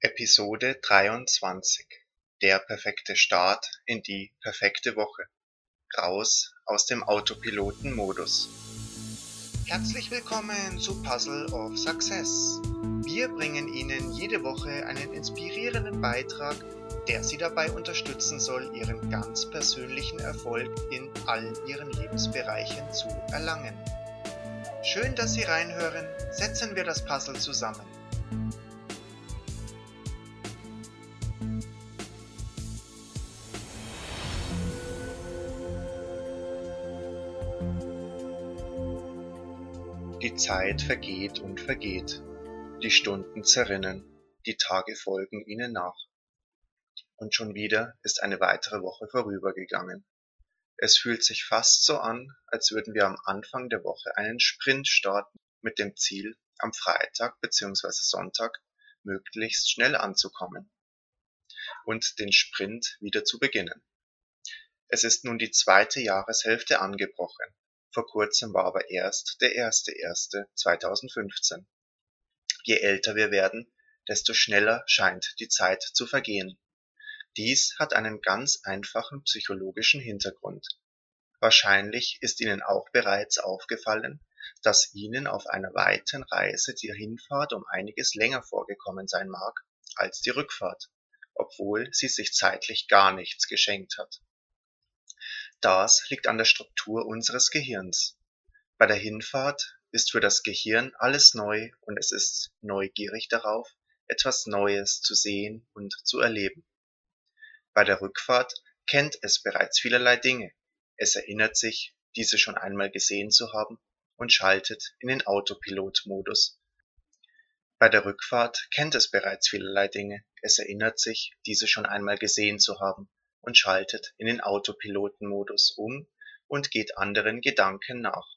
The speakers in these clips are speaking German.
Episode 23 Der perfekte Start in die perfekte Woche. Raus aus dem Autopiloten-Modus. Herzlich willkommen zu Puzzle of Success. Wir bringen Ihnen jede Woche einen inspirierenden Beitrag, der Sie dabei unterstützen soll, Ihren ganz persönlichen Erfolg in allen Ihren Lebensbereichen zu erlangen. Schön, dass Sie reinhören. Setzen wir das Puzzle zusammen. Zeit vergeht und vergeht. Die Stunden zerrinnen. Die Tage folgen ihnen nach. Und schon wieder ist eine weitere Woche vorübergegangen. Es fühlt sich fast so an, als würden wir am Anfang der Woche einen Sprint starten mit dem Ziel, am Freitag bzw. Sonntag möglichst schnell anzukommen und den Sprint wieder zu beginnen. Es ist nun die zweite Jahreshälfte angebrochen vor kurzem war aber erst der 1.1.2015. Je älter wir werden, desto schneller scheint die Zeit zu vergehen. Dies hat einen ganz einfachen psychologischen Hintergrund. Wahrscheinlich ist Ihnen auch bereits aufgefallen, dass Ihnen auf einer weiten Reise die Hinfahrt um einiges länger vorgekommen sein mag als die Rückfahrt, obwohl sie sich zeitlich gar nichts geschenkt hat. Das liegt an der Struktur unseres Gehirns. Bei der Hinfahrt ist für das Gehirn alles neu und es ist neugierig darauf, etwas Neues zu sehen und zu erleben. Bei der Rückfahrt kennt es bereits vielerlei Dinge. Es erinnert sich, diese schon einmal gesehen zu haben und schaltet in den Autopilot-Modus. Bei der Rückfahrt kennt es bereits vielerlei Dinge. Es erinnert sich, diese schon einmal gesehen zu haben und schaltet in den Autopiloten-Modus um und geht anderen Gedanken nach.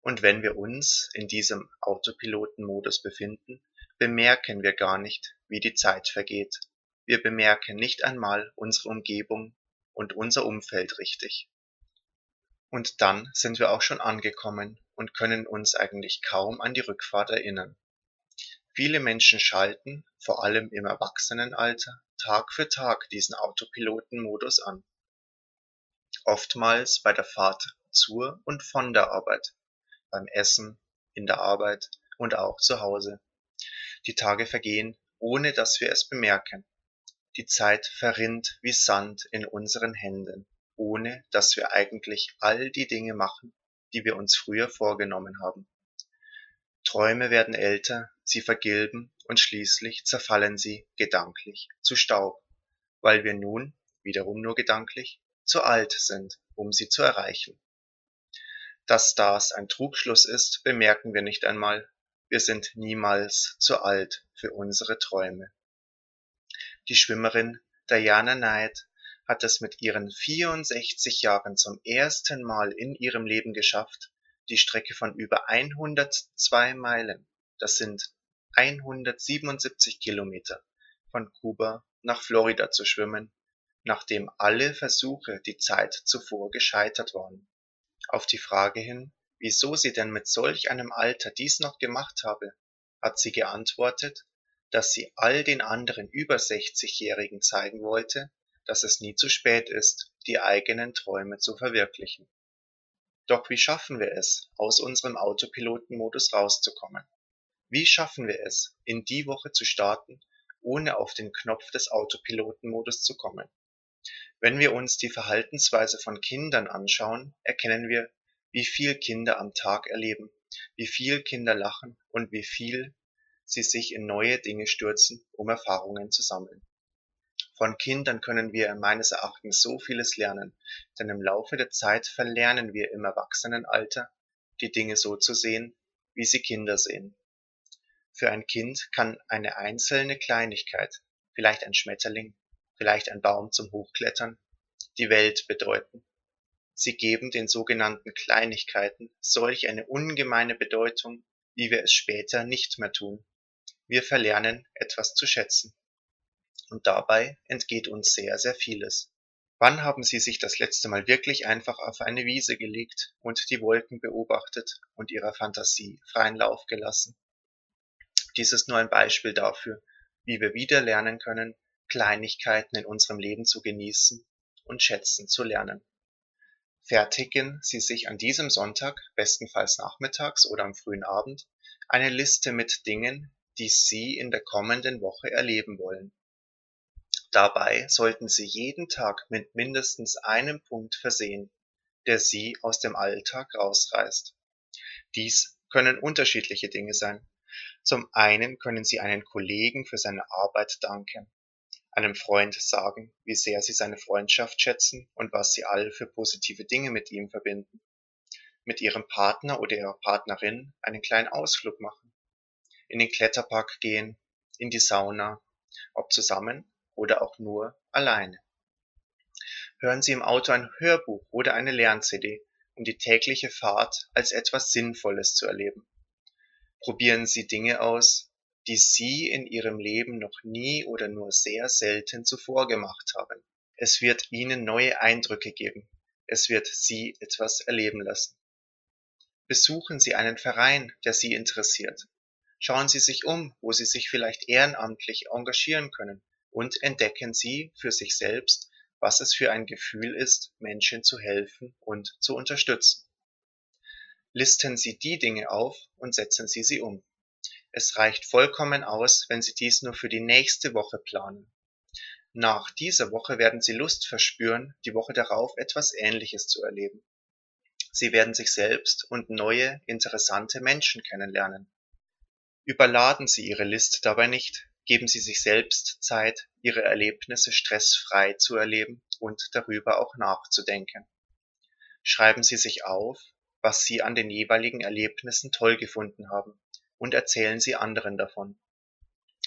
Und wenn wir uns in diesem Autopiloten-Modus befinden, bemerken wir gar nicht, wie die Zeit vergeht. Wir bemerken nicht einmal unsere Umgebung und unser Umfeld richtig. Und dann sind wir auch schon angekommen und können uns eigentlich kaum an die Rückfahrt erinnern. Viele Menschen schalten, vor allem im Erwachsenenalter, Tag für Tag diesen Autopiloten-Modus an. Oftmals bei der Fahrt zur und von der Arbeit, beim Essen, in der Arbeit und auch zu Hause. Die Tage vergehen, ohne dass wir es bemerken. Die Zeit verrinnt wie Sand in unseren Händen, ohne dass wir eigentlich all die Dinge machen, die wir uns früher vorgenommen haben. Träume werden älter, sie vergilben und schließlich zerfallen sie gedanklich zu Staub, weil wir nun, wiederum nur gedanklich, zu alt sind, um sie zu erreichen. Dass das ein Trugschluss ist, bemerken wir nicht einmal, wir sind niemals zu alt für unsere Träume. Die Schwimmerin Diana Knight hat es mit ihren 64 Jahren zum ersten Mal in ihrem Leben geschafft, die Strecke von über 102 Meilen, das sind 177 Kilometer, von Kuba nach Florida zu schwimmen, nachdem alle Versuche die Zeit zuvor gescheitert waren. Auf die Frage hin, wieso sie denn mit solch einem Alter dies noch gemacht habe, hat sie geantwortet, dass sie all den anderen über 60-Jährigen zeigen wollte, dass es nie zu spät ist, die eigenen Träume zu verwirklichen. Doch wie schaffen wir es, aus unserem Autopilotenmodus rauszukommen? Wie schaffen wir es, in die Woche zu starten, ohne auf den Knopf des Autopilotenmodus zu kommen? Wenn wir uns die Verhaltensweise von Kindern anschauen, erkennen wir, wie viel Kinder am Tag erleben, wie viel Kinder lachen und wie viel sie sich in neue Dinge stürzen, um Erfahrungen zu sammeln. Von Kindern können wir meines Erachtens so vieles lernen, denn im Laufe der Zeit verlernen wir im Erwachsenenalter, die Dinge so zu sehen, wie sie Kinder sehen. Für ein Kind kann eine einzelne Kleinigkeit, vielleicht ein Schmetterling, vielleicht ein Baum zum Hochklettern, die Welt bedeuten. Sie geben den sogenannten Kleinigkeiten solch eine ungemeine Bedeutung, wie wir es später nicht mehr tun. Wir verlernen etwas zu schätzen und dabei entgeht uns sehr, sehr vieles. Wann haben Sie sich das letzte Mal wirklich einfach auf eine Wiese gelegt und die Wolken beobachtet und Ihrer Fantasie freien Lauf gelassen? Dies ist nur ein Beispiel dafür, wie wir wieder lernen können, Kleinigkeiten in unserem Leben zu genießen und schätzen zu lernen. Fertigen Sie sich an diesem Sonntag, bestenfalls nachmittags oder am frühen Abend, eine Liste mit Dingen, die Sie in der kommenden Woche erleben wollen. Dabei sollten Sie jeden Tag mit mindestens einem Punkt versehen, der Sie aus dem Alltag rausreißt. Dies können unterschiedliche Dinge sein. Zum einen können Sie einen Kollegen für seine Arbeit danken, einem Freund sagen, wie sehr Sie seine Freundschaft schätzen und was Sie all für positive Dinge mit ihm verbinden. Mit Ihrem Partner oder Ihrer Partnerin einen kleinen Ausflug machen. In den Kletterpark gehen, in die Sauna, ob zusammen oder auch nur alleine. Hören Sie im Auto ein Hörbuch oder eine Lern-CD, um die tägliche Fahrt als etwas Sinnvolles zu erleben. Probieren Sie Dinge aus, die Sie in Ihrem Leben noch nie oder nur sehr selten zuvor gemacht haben. Es wird Ihnen neue Eindrücke geben. Es wird Sie etwas erleben lassen. Besuchen Sie einen Verein, der Sie interessiert. Schauen Sie sich um, wo Sie sich vielleicht ehrenamtlich engagieren können und entdecken Sie für sich selbst, was es für ein Gefühl ist, Menschen zu helfen und zu unterstützen. Listen Sie die Dinge auf und setzen Sie sie um. Es reicht vollkommen aus, wenn Sie dies nur für die nächste Woche planen. Nach dieser Woche werden Sie Lust verspüren, die Woche darauf etwas Ähnliches zu erleben. Sie werden sich selbst und neue, interessante Menschen kennenlernen. Überladen Sie Ihre Liste dabei nicht, geben Sie sich selbst Zeit, Ihre Erlebnisse stressfrei zu erleben und darüber auch nachzudenken. Schreiben Sie sich auf, was Sie an den jeweiligen Erlebnissen toll gefunden haben und erzählen Sie anderen davon.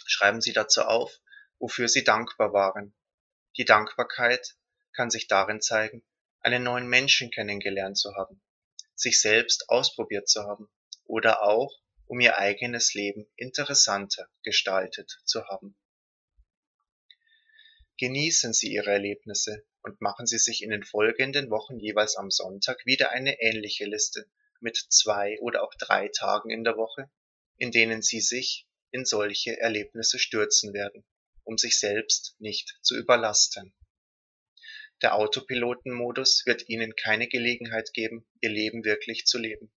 Schreiben Sie dazu auf, wofür Sie dankbar waren. Die Dankbarkeit kann sich darin zeigen, einen neuen Menschen kennengelernt zu haben, sich selbst ausprobiert zu haben oder auch, um Ihr eigenes Leben interessanter gestaltet zu haben. Genießen Sie Ihre Erlebnisse und machen Sie sich in den folgenden Wochen jeweils am Sonntag wieder eine ähnliche Liste mit zwei oder auch drei Tagen in der Woche, in denen Sie sich in solche Erlebnisse stürzen werden, um sich selbst nicht zu überlasten. Der Autopilotenmodus wird Ihnen keine Gelegenheit geben, Ihr Leben wirklich zu leben.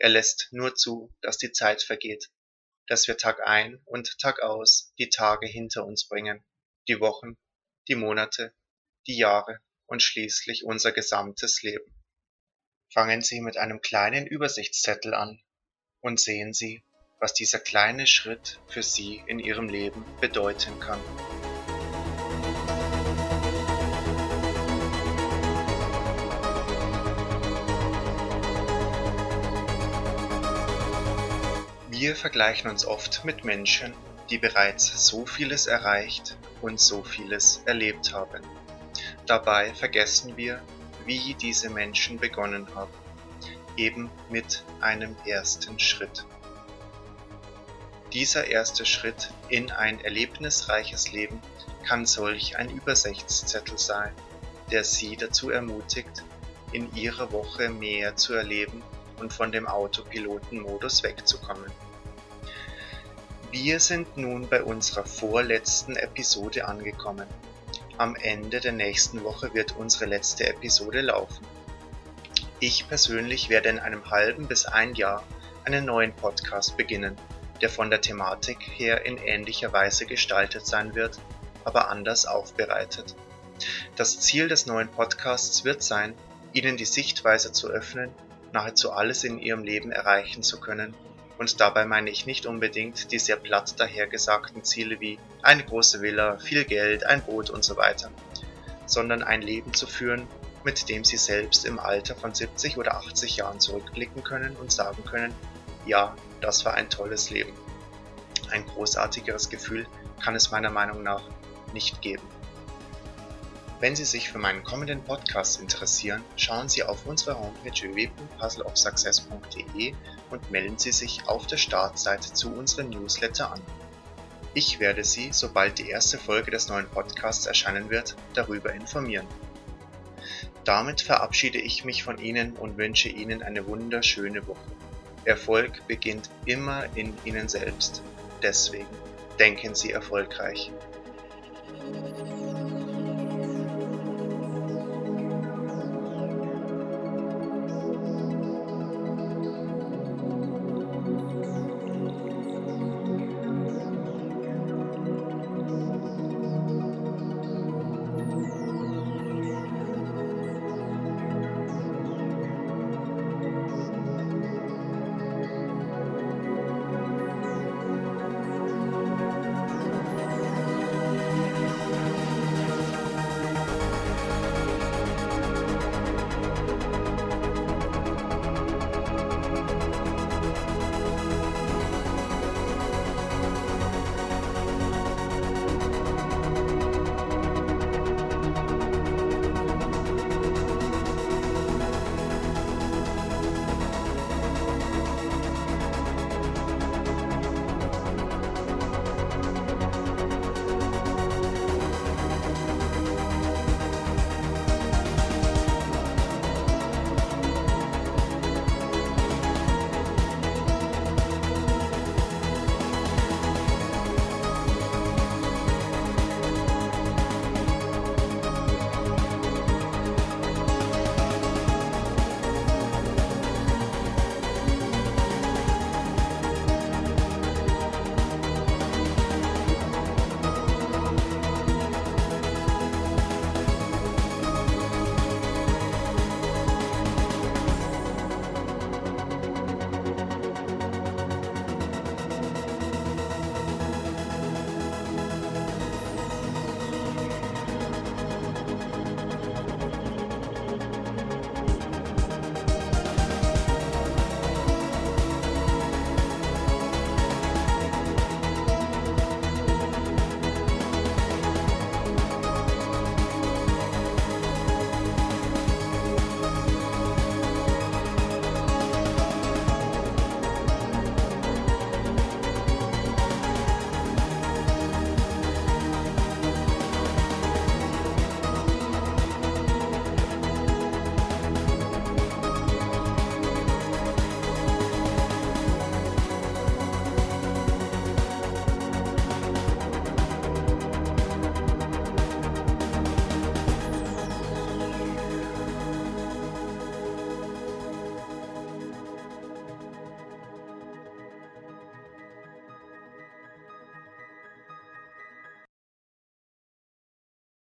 Er lässt nur zu, dass die Zeit vergeht, dass wir Tag ein und Tag aus die Tage hinter uns bringen die Wochen, die Monate, die Jahre und schließlich unser gesamtes Leben. Fangen Sie mit einem kleinen Übersichtszettel an und sehen Sie, was dieser kleine Schritt für Sie in Ihrem Leben bedeuten kann. Wir vergleichen uns oft mit Menschen, die bereits so vieles erreicht und so vieles erlebt haben. Dabei vergessen wir, wie diese Menschen begonnen haben, eben mit einem ersten Schritt. Dieser erste Schritt in ein erlebnisreiches Leben kann solch ein Übersichtszettel sein, der Sie dazu ermutigt, in Ihrer Woche mehr zu erleben und von dem Autopilotenmodus wegzukommen. Wir sind nun bei unserer vorletzten Episode angekommen. Am Ende der nächsten Woche wird unsere letzte Episode laufen. Ich persönlich werde in einem halben bis ein Jahr einen neuen Podcast beginnen, der von der Thematik her in ähnlicher Weise gestaltet sein wird, aber anders aufbereitet. Das Ziel des neuen Podcasts wird sein, Ihnen die Sichtweise zu öffnen, nahezu alles in Ihrem Leben erreichen zu können und dabei meine ich nicht unbedingt die sehr platt dahergesagten Ziele wie eine große Villa, viel Geld, ein Boot und so weiter, sondern ein Leben zu führen, mit dem sie selbst im Alter von 70 oder 80 Jahren zurückblicken können und sagen können, ja, das war ein tolles Leben. Ein großartigeres Gefühl kann es meiner Meinung nach nicht geben. Wenn Sie sich für meinen kommenden Podcast interessieren, schauen Sie auf unsere Homepage www.puzzleofsuccess.de und melden Sie sich auf der Startseite zu unserem Newsletter an. Ich werde Sie, sobald die erste Folge des neuen Podcasts erscheinen wird, darüber informieren. Damit verabschiede ich mich von Ihnen und wünsche Ihnen eine wunderschöne Woche. Erfolg beginnt immer in Ihnen selbst. Deswegen denken Sie erfolgreich.